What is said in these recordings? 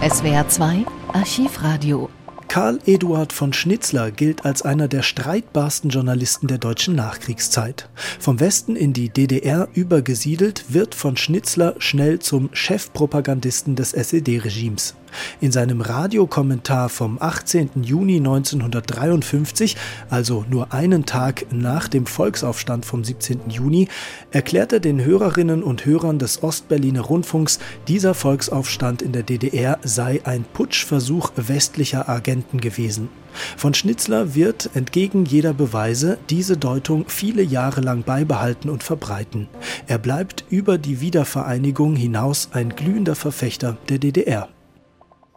SWR 2 Archivradio Karl Eduard von Schnitzler gilt als einer der streitbarsten Journalisten der deutschen Nachkriegszeit. Vom Westen in die DDR übergesiedelt, wird von Schnitzler schnell zum Chefpropagandisten des SED-Regimes. In seinem Radiokommentar vom 18. Juni 1953, also nur einen Tag nach dem Volksaufstand vom 17. Juni, erklärt er den Hörerinnen und Hörern des Ostberliner Rundfunks, dieser Volksaufstand in der DDR sei ein Putschversuch westlicher Agenten gewesen. Von Schnitzler wird entgegen jeder Beweise diese Deutung viele Jahre lang beibehalten und verbreiten. Er bleibt über die Wiedervereinigung hinaus ein glühender Verfechter der DDR.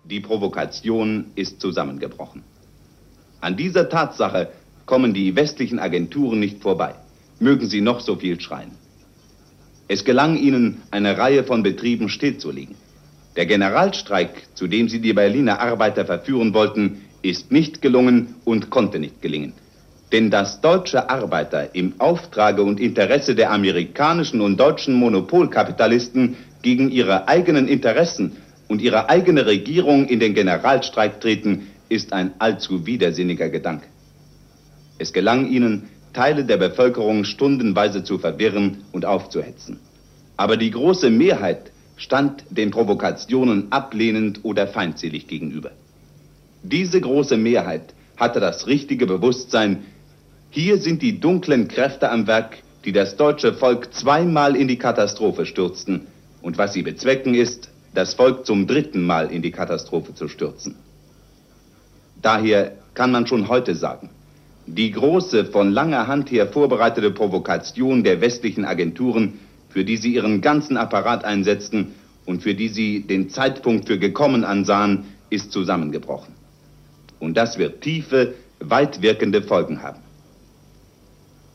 Die Provokation ist zusammengebrochen. An dieser Tatsache kommen die westlichen Agenturen nicht vorbei, mögen sie noch so viel schreien. Es gelang ihnen, eine Reihe von Betrieben stillzulegen. Der Generalstreik, zu dem sie die Berliner Arbeiter verführen wollten, ist nicht gelungen und konnte nicht gelingen. Denn dass deutsche Arbeiter im Auftrage und Interesse der amerikanischen und deutschen Monopolkapitalisten gegen ihre eigenen Interessen und ihre eigene Regierung in den Generalstreik treten, ist ein allzu widersinniger Gedanke. Es gelang ihnen, Teile der Bevölkerung stundenweise zu verwirren und aufzuhetzen. Aber die große Mehrheit stand den Provokationen ablehnend oder feindselig gegenüber. Diese große Mehrheit hatte das richtige Bewusstsein, hier sind die dunklen Kräfte am Werk, die das deutsche Volk zweimal in die Katastrophe stürzten, und was sie bezwecken ist, das Volk zum dritten Mal in die Katastrophe zu stürzen. Daher kann man schon heute sagen, die große, von langer Hand her vorbereitete Provokation der westlichen Agenturen, für die sie ihren ganzen Apparat einsetzten und für die sie den Zeitpunkt für gekommen ansahen, ist zusammengebrochen. Und das wird tiefe, weitwirkende Folgen haben.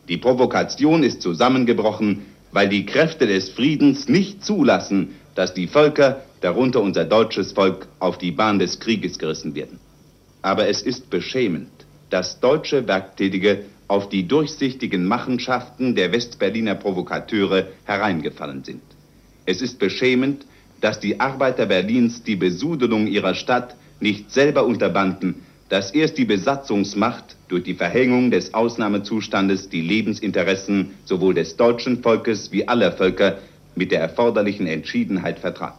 Die Provokation ist zusammengebrochen, weil die Kräfte des Friedens nicht zulassen, dass die Völker, darunter unser deutsches Volk, auf die Bahn des Krieges gerissen werden. Aber es ist beschämend, dass deutsche Werktätige auf die durchsichtigen Machenschaften der Westberliner Provokateure hereingefallen sind. Es ist beschämend, dass die Arbeiter Berlins die Besudelung ihrer Stadt nicht selber unterbanden, dass erst die Besatzungsmacht durch die Verhängung des Ausnahmezustandes die Lebensinteressen sowohl des deutschen Volkes wie aller Völker mit der erforderlichen Entschiedenheit vertrat.